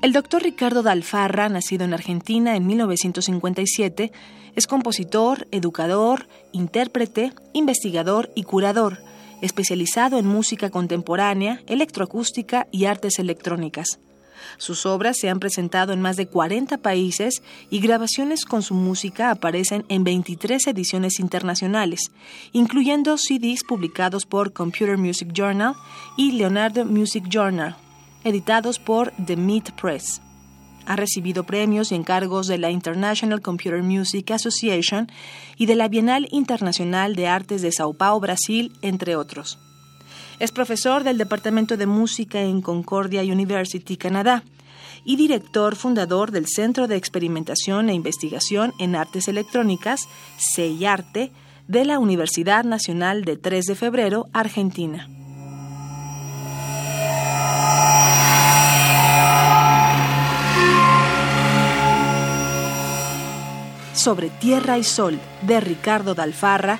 El doctor Ricardo Dalfarra, nacido en Argentina en 1957, es compositor, educador, intérprete, investigador y curador, especializado en música contemporánea, electroacústica y artes electrónicas. Sus obras se han presentado en más de 40 países y grabaciones con su música aparecen en 23 ediciones internacionales, incluyendo CDs publicados por Computer Music Journal y Leonardo Music Journal editados por The Meat Press. Ha recibido premios y encargos de la International Computer Music Association y de la Bienal Internacional de Artes de Sao Paulo, Brasil, entre otros. Es profesor del Departamento de Música en Concordia University, Canadá, y director fundador del Centro de Experimentación e Investigación en Artes Electrónicas, CEIARTE, de la Universidad Nacional de 3 de Febrero, Argentina. Sobre Tierra y Sol de Ricardo Dalfarra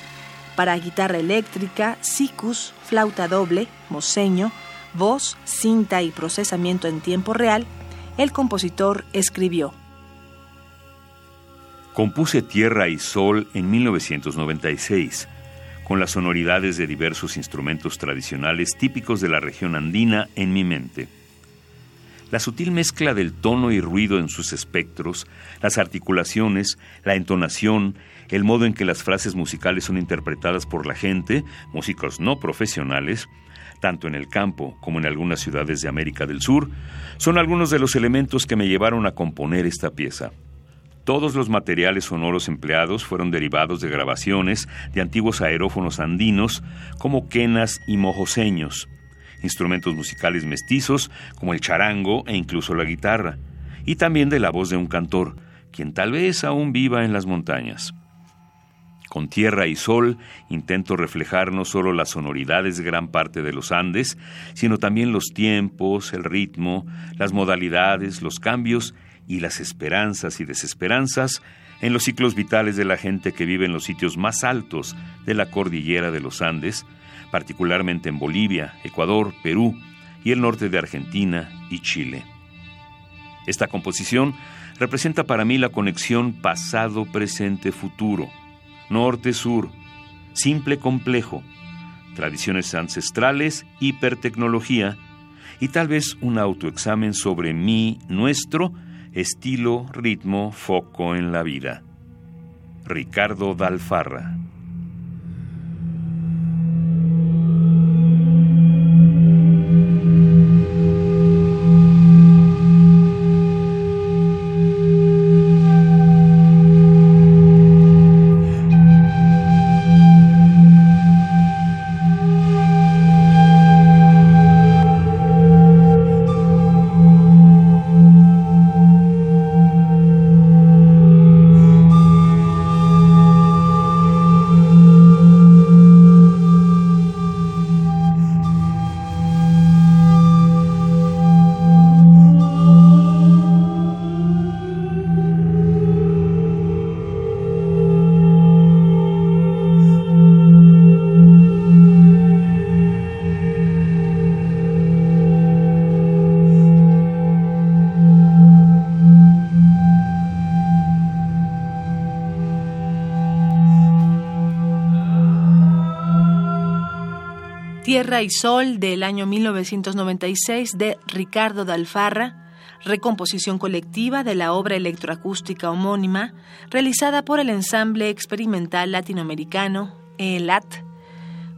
para guitarra eléctrica, sicus, flauta doble, moseño, voz, cinta y procesamiento en tiempo real, el compositor escribió. Compuse Tierra y Sol en 1996, con las sonoridades de diversos instrumentos tradicionales típicos de la región andina en mi mente. La sutil mezcla del tono y ruido en sus espectros, las articulaciones, la entonación, el modo en que las frases musicales son interpretadas por la gente, músicos no profesionales, tanto en el campo como en algunas ciudades de América del Sur, son algunos de los elementos que me llevaron a componer esta pieza. Todos los materiales sonoros empleados fueron derivados de grabaciones de antiguos aerófonos andinos como quenas y mojoseños, instrumentos musicales mestizos como el charango e incluso la guitarra, y también de la voz de un cantor, quien tal vez aún viva en las montañas. Con tierra y sol intento reflejar no solo las sonoridades de gran parte de los Andes, sino también los tiempos, el ritmo, las modalidades, los cambios y las esperanzas y desesperanzas en los ciclos vitales de la gente que vive en los sitios más altos de la cordillera de los Andes, particularmente en Bolivia, Ecuador, Perú y el norte de Argentina y Chile. Esta composición representa para mí la conexión pasado, presente, futuro, norte-sur, simple, complejo, tradiciones ancestrales, hipertecnología y tal vez un autoexamen sobre mi, nuestro, estilo, ritmo, foco en la vida. Ricardo Dalfarra. Tierra y Sol del año 1996 de Ricardo Dalfarra, recomposición colectiva de la obra electroacústica homónima realizada por el ensamble experimental latinoamericano ELAT,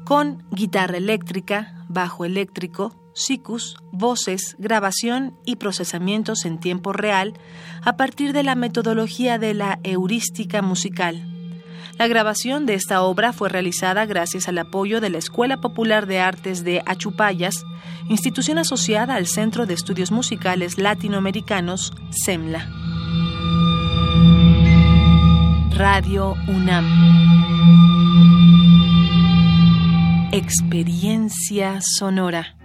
con guitarra eléctrica, bajo eléctrico, sicus, voces, grabación y procesamientos en tiempo real a partir de la metodología de la heurística musical la grabación de esta obra fue realizada gracias al apoyo de la Escuela Popular de Artes de Achupayas, institución asociada al Centro de Estudios Musicales Latinoamericanos, SEMLA. Radio UNAM. Experiencia sonora.